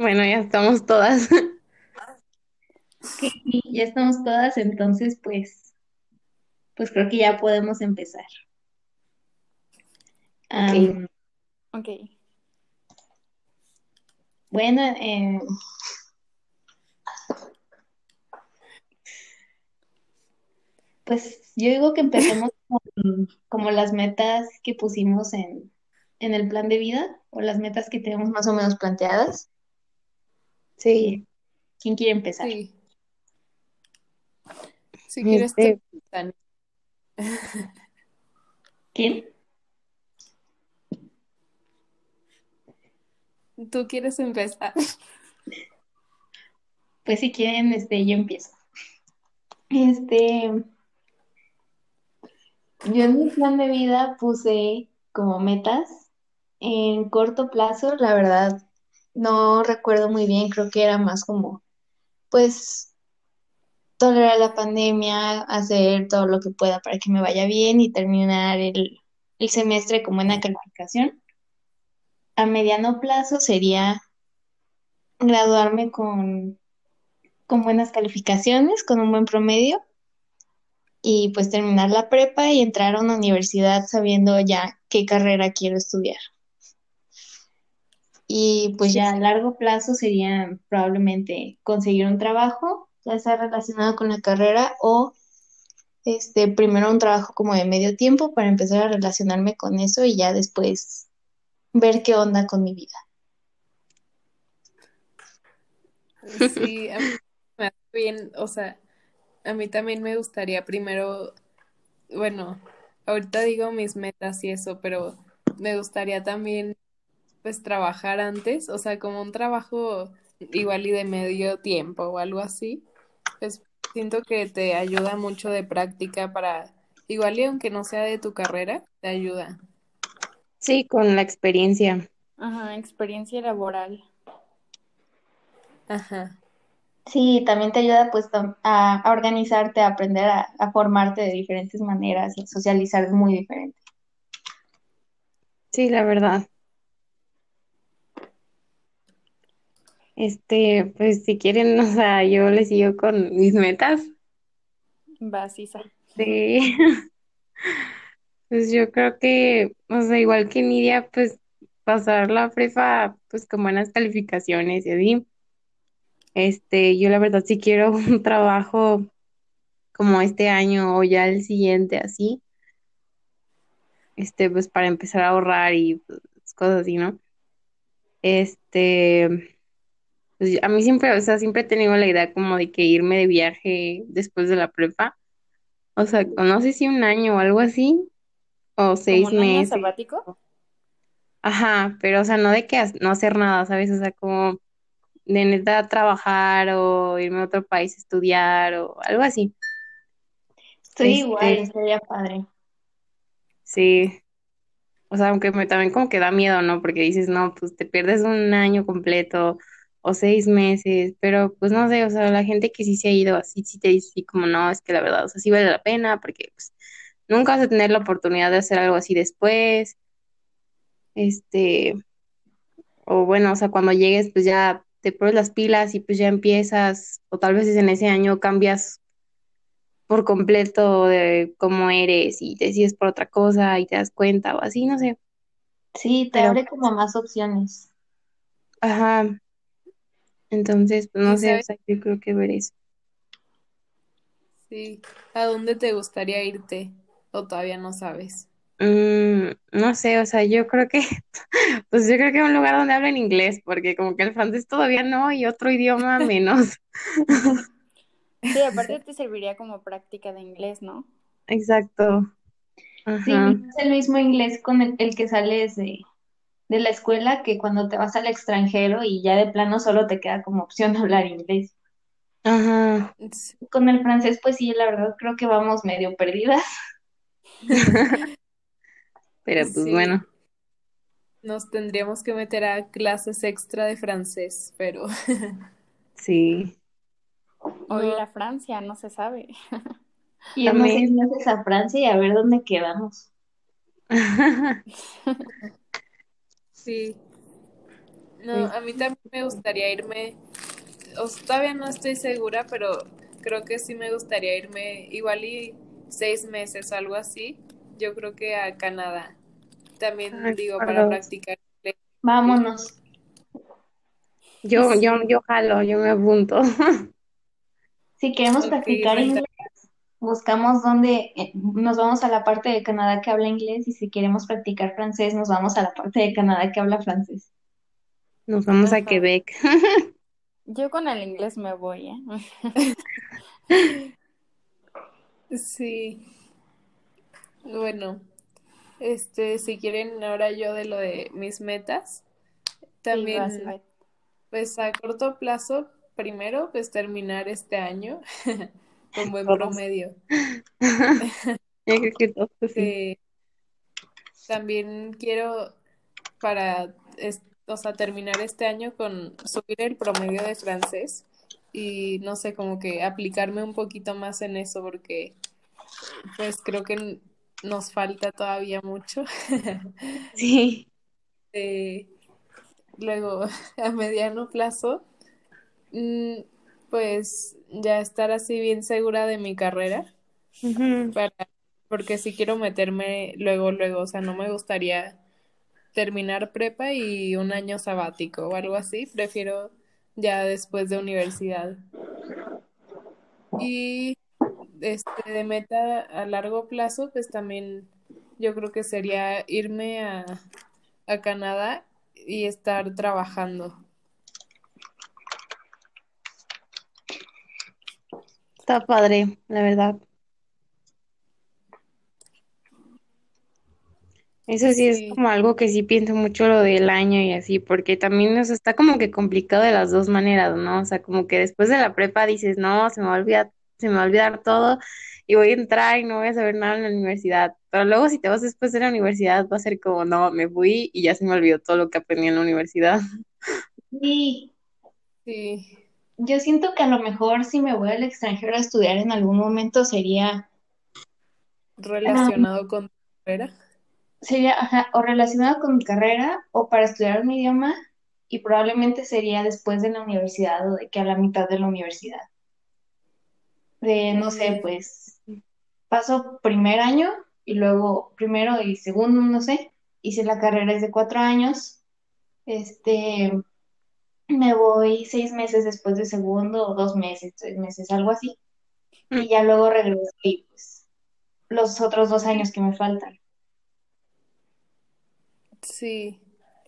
Bueno, ya estamos todas. Sí, ya estamos todas, entonces pues, pues creo que ya podemos empezar. Ok. Am, Ok. bueno, eh, pues yo digo que empecemos con como las metas que pusimos en, en el plan de vida o las metas que tenemos más o menos planteadas. Sí. ¿Quién quiere empezar? Sí. Si quieres, Este, tú, Dani. ¿Quién? tú quieres empezar. Pues si quieren, este, yo empiezo. Este, yo en mi plan de vida puse como metas en corto plazo, la verdad, no recuerdo muy bien, creo que era más como, pues, tolerar la pandemia, hacer todo lo que pueda para que me vaya bien y terminar el, el semestre con buena calificación. A mediano plazo sería graduarme con, con buenas calificaciones, con un buen promedio y pues terminar la prepa y entrar a una universidad sabiendo ya qué carrera quiero estudiar. Y pues ya a largo plazo sería probablemente conseguir un trabajo, ya sea relacionado con la carrera o este primero un trabajo como de medio tiempo para empezar a relacionarme con eso y ya después ver qué onda con mi vida. Sí, a mí bien, o sea, a mí también me gustaría primero, bueno, ahorita digo mis metas y eso, pero me gustaría también, pues, trabajar antes, o sea, como un trabajo igual y de medio tiempo o algo así, pues siento que te ayuda mucho de práctica para, igual y aunque no sea de tu carrera, te ayuda. sí, con la experiencia. Ajá, experiencia laboral. Ajá. Sí, también te ayuda pues a, a organizarte, a aprender a, a formarte de diferentes maneras y a socializar muy diferente. Sí, la verdad. Este, pues si quieren, o sea, yo les sigo con mis metas. Vas, Isa. Sí. Pues yo creo que, o sea, igual que Nidia, pues pasar la prepa, pues con buenas calificaciones y así. Este, yo la verdad sí quiero un trabajo como este año o ya el siguiente, así. Este, pues para empezar a ahorrar y pues, cosas así, ¿no? Este, pues a mí siempre, o sea, siempre he tenido la idea como de que irme de viaje después de la prepa. O sea, no sé si un año o algo así, o ¿Como seis un año meses. sabático? Ajá, pero o sea, no de que no hacer nada, ¿sabes? O sea, como de neta trabajar o irme a otro país a estudiar o algo así. Estoy igual, Este, estaría padre. sí. O sea, aunque me, también como que da miedo, ¿no? Porque dices, no, pues te pierdes un año completo o seis meses, pero pues no sé, o sea, la gente que sí se ha ido así, sí te dice así como, no, es que la verdad, o sea, sí vale la pena porque pues nunca vas a tener la oportunidad de hacer algo así después. Este, o bueno, o sea, cuando llegues, pues ya te pones las pilas y pues ya empiezas, o tal vez en ese año cambias por completo de cómo eres y te decides por otra cosa y te das cuenta o así, no sé. Sí, te Pero, abre como más opciones. ajá, entonces, pues no ¿Y sé, o sea, yo creo que ver eso. Sí. ¿A dónde te gustaría irte? ¿O todavía no sabes? Mm, no sé, o sea, yo creo que, pues yo creo que un lugar donde hablen inglés, porque como que el francés todavía no y otro idioma menos. Sí, aparte te serviría como práctica de inglés, ¿no? Exacto. Sí, es el mismo inglés con el, el que sales de, de la escuela que cuando te vas al extranjero y ya de plano solo te queda como opción hablar inglés. Ajá. Con el francés, pues sí, la verdad creo que vamos medio perdidas. Pero pues Sí, bueno, nos tendríamos que meter a clases extra de francés, pero sí. o ir a Francia, no se sabe. Irnos seis También. meses a Francia y a ver dónde quedamos. Sí. No, a mí también me gustaría irme, o sea, todavía no estoy segura, pero creo que sí me gustaría irme igual y seis meses o algo así. Yo creo que a Canadá. También ay, digo, para practicar inglés. Vámonos. Yo, yo, yo jalo, yo me apunto. Si queremos practicar inglés, buscamos dónde, eh, nos vamos a la parte de Canadá que habla inglés y si queremos practicar francés, nos vamos a la parte de Canadá que habla francés. Nos vamos a. Quebec. Yo con el inglés me voy, ¿eh? Sí, bueno, este, si quieren ahora yo de lo de mis metas, también, pues a corto plazo, primero, pues terminar este año con buen Todos. promedio. Yo creo que todos sí. Eh, también quiero para, o sea, terminar este año con subir el promedio de francés y no sé, como que aplicarme un poquito más en eso porque pues creo que nos falta todavía mucho. Sí. Eh, luego, a mediano plazo, mm, pues ya estar así bien segura de mi carrera para, porque si quiero meterme luego, luego, o sea, no me gustaría terminar prepa y un año sabático o algo así, prefiero ya después de universidad. Y este de meta a largo plazo, pues también yo creo que sería irme a, a Canadá y estar trabajando. Está padre, la verdad. Eso sí es Sí, como algo que sí pienso mucho lo del año y así, porque también, o sea, está como que complicado de las dos maneras, ¿no? O sea, como que después de la prepa dices, no, se me va a olvidar, se me va a olvidar todo y voy a entrar y no voy a saber nada en la universidad. Pero luego si te vas después de la universidad va a ser como, no, me fui y ya se me olvidó todo lo que aprendí en la universidad. Y sí, yo siento que a lo mejor si me voy al extranjero a estudiar en algún momento sería, relacionado con tu carrera. sería, ajá, o relacionado con mi carrera o para estudiar un idioma y probablemente sería después de la universidad o de que a la mitad de la universidad. De, no sé, Mm, pues paso primer año y luego primero y segundo, no sé, hice la carrera es de cuatro años, este, me voy seis meses después de segundo o dos meses, tres meses, algo así, y ya luego regreso y pues los otros dos años que me faltan. sí,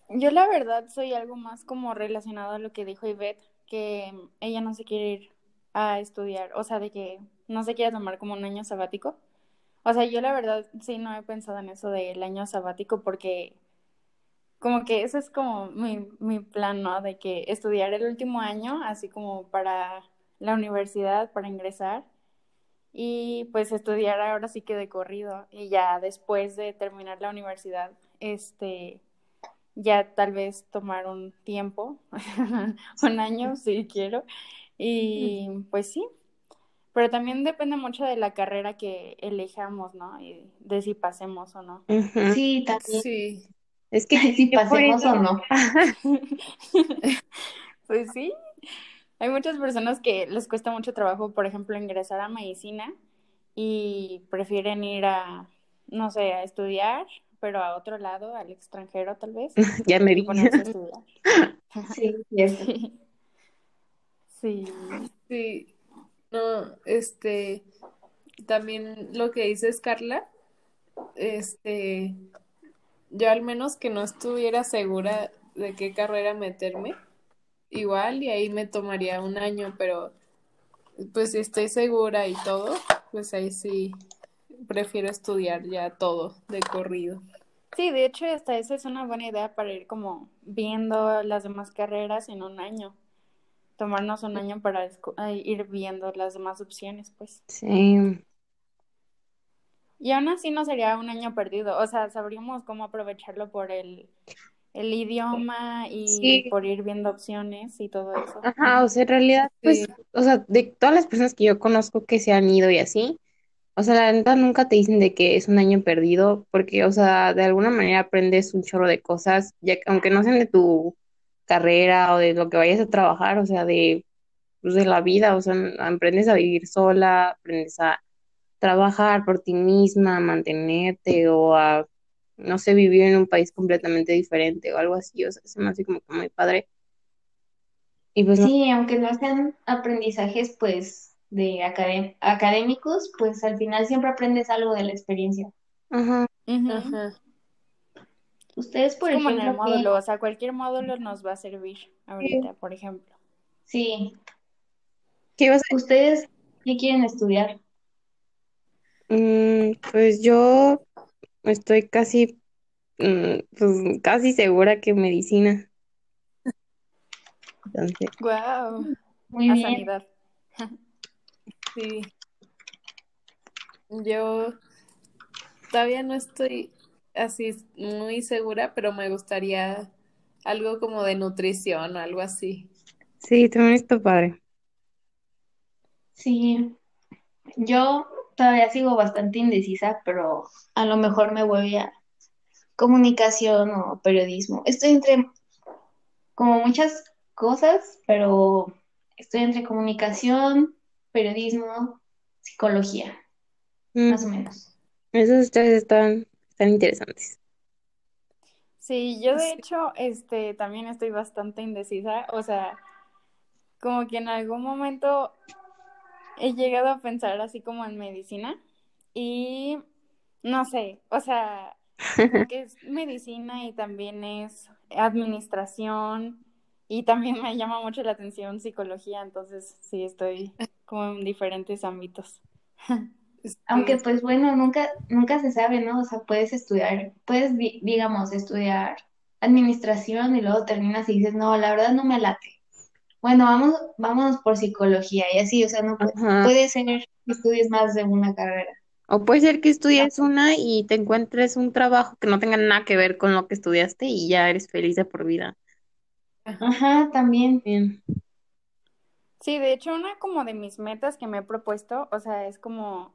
Yo la verdad soy algo más como relacionado a lo que dijo Ivette, que ella no se quiere ir a estudiar, o sea, de que no se quiere tomar como un año sabático. O sea, yo la verdad sí no he pensado en eso del año sabático porque como que ese es como mi, mi plan, ¿no? De que estudiar el último año, así como para la universidad, para ingresar, y pues estudiar ahora sí que de corrido, y ya después de terminar la universidad, este, ya tal vez tomar un tiempo, un año si quiero, y pues sí, pero también depende mucho de la carrera que elijamos, ¿no? Y de si pasemos o no. Sí, también, sí, Es que si pasemos eso, o no. Pues sí, hay muchas personas que les cuesta mucho trabajo, por ejemplo, ingresar a medicina y prefieren ir a, no sé, a estudiar, pero a otro lado, al extranjero tal vez, ya me y vi. ponerse a estudiar. Sí. Sí, sí, sí. No, este, también lo que dices, Carla, este, yo al menos que no estuviera segura de qué carrera meterme, igual y ahí me tomaría un año, pero pues si estoy segura y todo, pues ahí sí prefiero estudiar ya todo de corrido. Sí, de hecho, hasta esa es una buena idea para ir como viendo las demás carreras en un año. Tomarnos un año para eh, ir viendo las demás opciones, pues. Sí, Y aún así no sería un año perdido, o sea, sabríamos cómo aprovecharlo por el, el idioma y sí, por ir viendo opciones y todo eso. ajá, o sea, en realidad, pues, Sí, o sea, de todas las personas que yo conozco que se han ido y así, o sea, la neta nunca te dicen de que es un año perdido, porque, o sea, de alguna manera aprendes un chorro de cosas, ya que aunque no sean de tu, carrera o de lo que vayas a trabajar, o sea, de, pues, de la vida, o sea, aprendes a vivir sola, aprendes a trabajar por ti misma, a mantenerte o a, no sé, vivir en un país completamente diferente o algo así, o sea, se me hace como que muy padre. Y pues no, Sí, aunque no sean aprendizajes, pues, de acadé- académicos, pues al final siempre aprendes algo de la experiencia. ajá. Ajá. Ustedes, Es por como en el ejemplo, módulo, o sea, cualquier módulo nos va a servir ahorita, por ejemplo. Sí, ¿qué ibas a ¿ustedes qué quieren estudiar? Mm, pues yo estoy casi, mm, pues casi segura que medicina. Entonces, Wow, Muy a bien. sanidad. Sí. Yo todavía no estoy así muy segura, pero me gustaría algo como de nutrición o algo así. sí, también está padre. Sí, yo todavía sigo bastante indecisa, pero a lo mejor me voy a comunicación o periodismo. Estoy entre como muchas cosas, pero estoy entre comunicación, periodismo, psicología, Mm, más o menos. esos tres están, están interesantes. Sí, yo de Sí. hecho, este, también estoy bastante indecisa, o sea, como que en algún momento he llegado a pensar así como en medicina y no sé, o sea, que es medicina y también es administración y también me llama mucho la atención psicología, entonces sí estoy como en diferentes ámbitos. Aunque pues bueno, nunca, nunca se sabe, ¿no? O sea, puedes estudiar, puedes, di- digamos, estudiar administración y luego terminas y dices, no, la verdad no me late. Bueno, vamos, vámonos por psicología y así, o sea, no pu- Ajá. puede ser que estudies más de una carrera. O puede ser que estudies una y te encuentres un trabajo que no tenga nada que ver con lo que estudiaste y ya eres feliz de por vida. Ajá, también. Bien. Sí, de hecho, una como de mis metas que me he propuesto, o sea, es como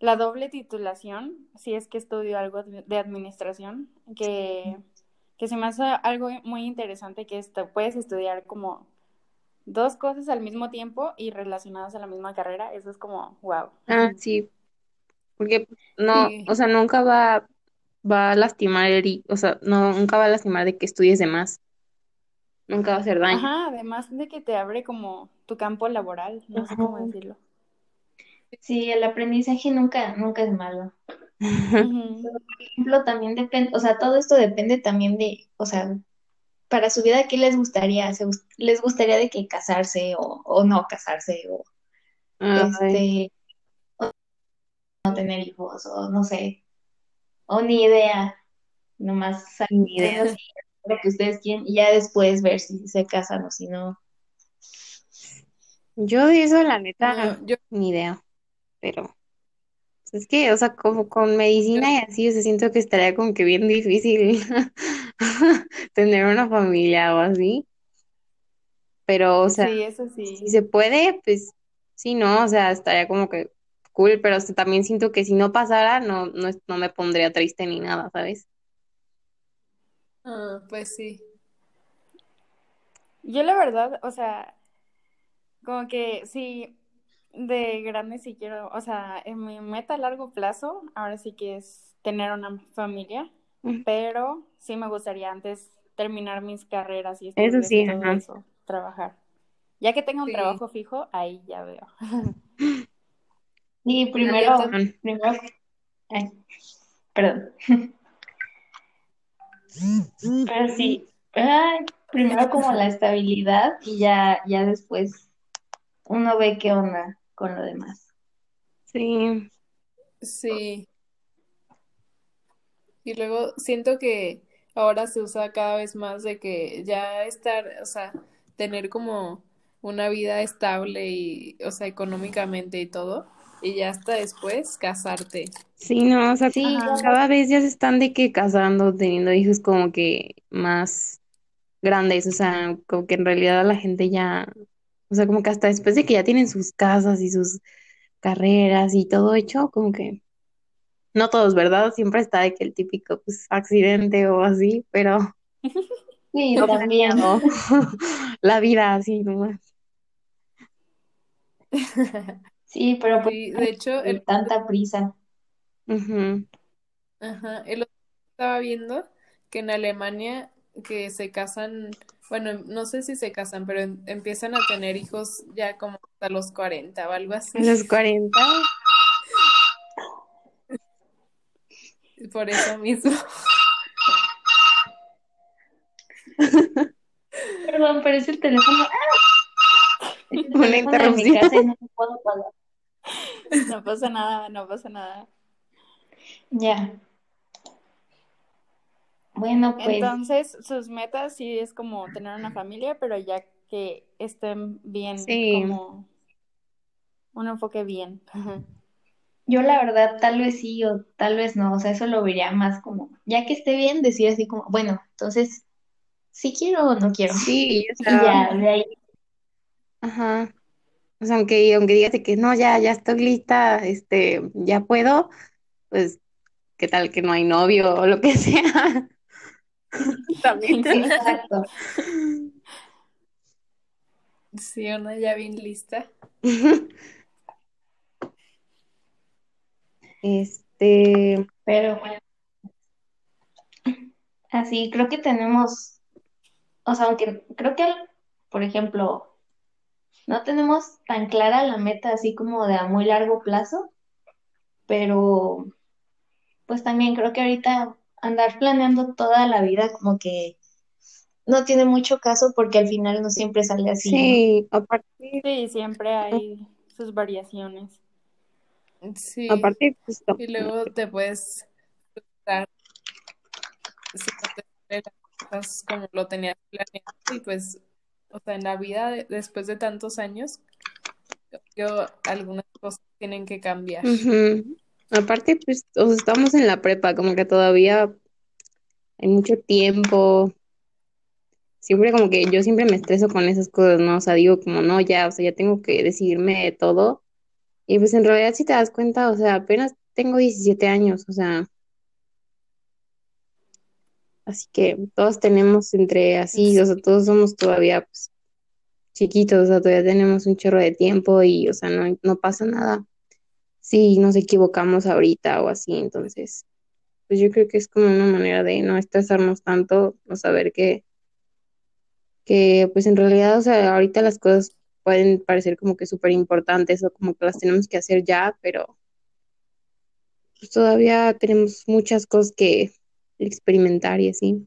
la doble titulación, si es que estudio algo de de administración, que, que se me hace algo muy interesante, que esto, puedes estudiar como dos cosas al mismo tiempo y relacionadas a la misma carrera, eso es como, wow. Ah, sí, porque no, Sí. o sea, nunca va, va a lastimar el, o sea, no, nunca va a lastimar de que estudies de más. Nunca va a hacer daño. Ajá, además de que te abre como tu campo laboral, no sé cómo decirlo. Sí, el aprendizaje nunca, nunca es malo. Ujú. Por ejemplo, también depende, o sea, todo esto depende también de, o sea, para su vida, ¿qué les gustaría? ¿Se gus- ¿Les gustaría de que casarse o, o no casarse o este, no tener hijos o no sé, o ni idea, nomás ni idea. lo que ustedes quieren y ya después ver si se casan o si no. Yo de eso, la neta, No, yo, ni idea. Pero es que, o sea, como con medicina y así, o sea, siento que estaría como que bien difícil tener una familia o así. Pero, o sea, Sí, eso si sí. se puede, pues sí, no, o sea, estaría como que cool, pero o sea, también siento que si no pasara, no, no, no me pondría triste ni nada, ¿sabes? ah, pues sí. Yo la verdad, o sea, como que sí, de grande sí quiero, o sea, en mi meta a largo plazo, ahora sí que es tener una familia, pero sí me gustaría antes terminar mis carreras y Eso sí, todo ajá. eso, trabajar. Ya que tenga un Sí. trabajo fijo, ahí ya veo. Y yo primero, primero, ay, perdón, pero sí, ay, primero como la estabilidad y ya, ya después uno ve qué onda con lo demás. Sí, Sí. Y luego siento que ahora se usa cada vez más de que ya estar, o sea, tener como una vida estable y, o sea, económicamente y todo, y ya hasta después casarte. sí, no, o sea, Sí, Ajá. cada vez ya se están de que casando, teniendo hijos como que más grandes, o sea, como que en realidad la gente ya, o sea, como que hasta después de que ya tienen sus casas y sus carreras y todo hecho, como que no todos, ¿verdad? Siempre está de que el típico pues accidente o así, pero Sí, también. No, la vida así nomás. Sí, pero pues Sí, de hecho, el, tanta prisa. Ajá, el otro estaba viendo que en Alemania que se casan, bueno, no sé si se casan, pero em- empiezan a tener hijos ya como hasta los 40 o algo A así. los 40. Por eso mismo. Perdón, pero es el teléfono. ¡Ah! Es el Una teléfono mi interrupción. puedo. No pasa nada, no pasa nada. Ya. Bueno, pues Entonces, sus metas sí es como tener una familia, pero ya que estén bien, Sí. como un enfoque bien. Ajá. yo la verdad tal vez sí o tal vez no. O sea, eso lo vería más como, ya que esté bien, decir así como, bueno, entonces, si quiero o no quiero. Sí, o Y sea, ya, de ahí. ajá. O sea, aunque, aunque digas que no, ya, ya estoy lista, este, ya puedo, pues, ¿qué tal que no hay novio o lo que sea? También. Exacto. Sí, una ya bien lista. Este, Pero bueno, así creo que tenemos, o sea, aunque creo que, por ejemplo, no tenemos tan clara la meta así como de a muy largo plazo, pero pues también creo que ahorita andar planeando toda la vida como que no tiene mucho caso porque al final no siempre sale así, ¿no? sí, aparte, Sí, siempre hay sus variaciones. Sí. aparte, pues, no. Y luego te puedes frustrar si no te cosas como lo tenías planeado. Y pues, o sea, en la vida, de- después de tantos años, yo, algunas cosas tienen que cambiar. Ujú. Aparte, pues, o sea, estamos en la prepa, como que todavía hay mucho tiempo. Siempre como que yo siempre me estreso con esas cosas, ¿no? O sea, digo como, no, ya, o sea, ya tengo que decidirme de todo. Y pues en realidad si te das cuenta, o sea, apenas tengo 17 años, o sea, así que todos tenemos entre así, o sea, todos somos todavía pues chiquitos, o sea, todavía tenemos un chorro de tiempo y, o sea, no, no pasa nada si nos equivocamos ahorita o así, entonces, pues yo creo que es como una manera de no estresarnos tanto, o saber que, que pues en realidad, o sea, ahorita las cosas pueden parecer como que súper importantes o como que las tenemos que hacer ya, pero pues todavía tenemos muchas cosas que experimentar y así.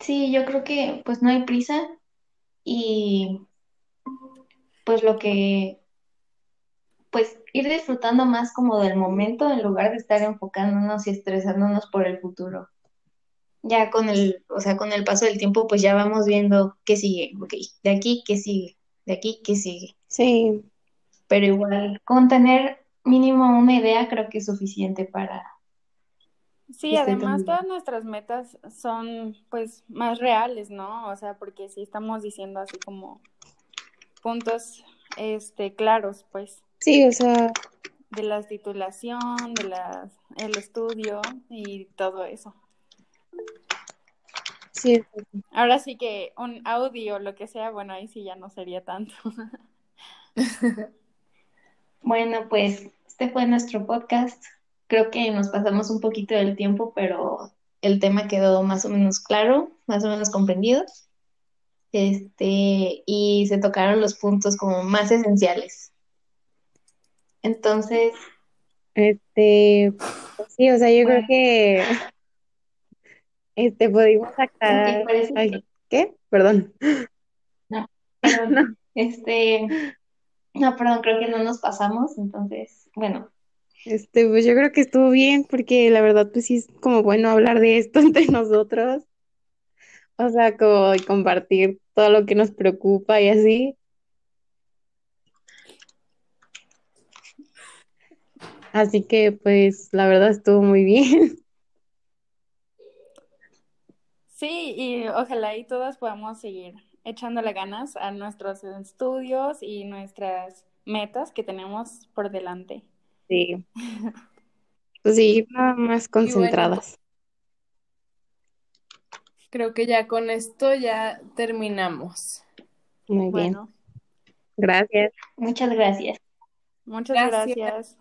Sí, yo creo que pues no hay prisa y pues lo que, pues ir disfrutando más como del momento en lugar de estar enfocándonos y estresándonos por el futuro. Ya con el, o sea, con el paso del tiempo pues ya vamos viendo qué sigue, ok, de aquí qué sigue, de aquí qué sigue. Sí, Pero igual, con tener mínimo una idea creo que es suficiente para Sí, además todas nuestras metas son pues más reales, ¿no? O sea, porque sí estamos diciendo así como puntos este claros, pues, sí, o sea, de la titulación, de las el estudio y todo eso. sí, Ahora sí que un audio o lo que sea, bueno, ahí sí ya no sería tanto. Bueno, pues este fue nuestro podcast. Creo que nos pasamos un poquito del tiempo, pero el tema quedó más o menos claro, más o menos comprendido. Este, y se tocaron los puntos como más esenciales. Entonces, este, pues sí, o sea, yo creo que este pudimos aclarar, ay, que ¿qué? Perdón. no, perdón. No, Este, no, perdón, creo que no nos pasamos. Entonces, bueno, este, pues yo creo que estuvo bien porque la verdad pues sí es como bueno hablar de esto entre nosotros, o sea, como compartir todo lo que nos preocupa y así. Así que pues la verdad estuvo muy bien. Sí, y ojalá y todas podamos seguir echándole ganas a nuestros estudios y nuestras metas que tenemos por delante. Sí, pues sí, nada más bueno, concentradas. creo que ya con esto ya terminamos. Muy bien. Gracias. Muchas gracias. muchas Gracias. gracias.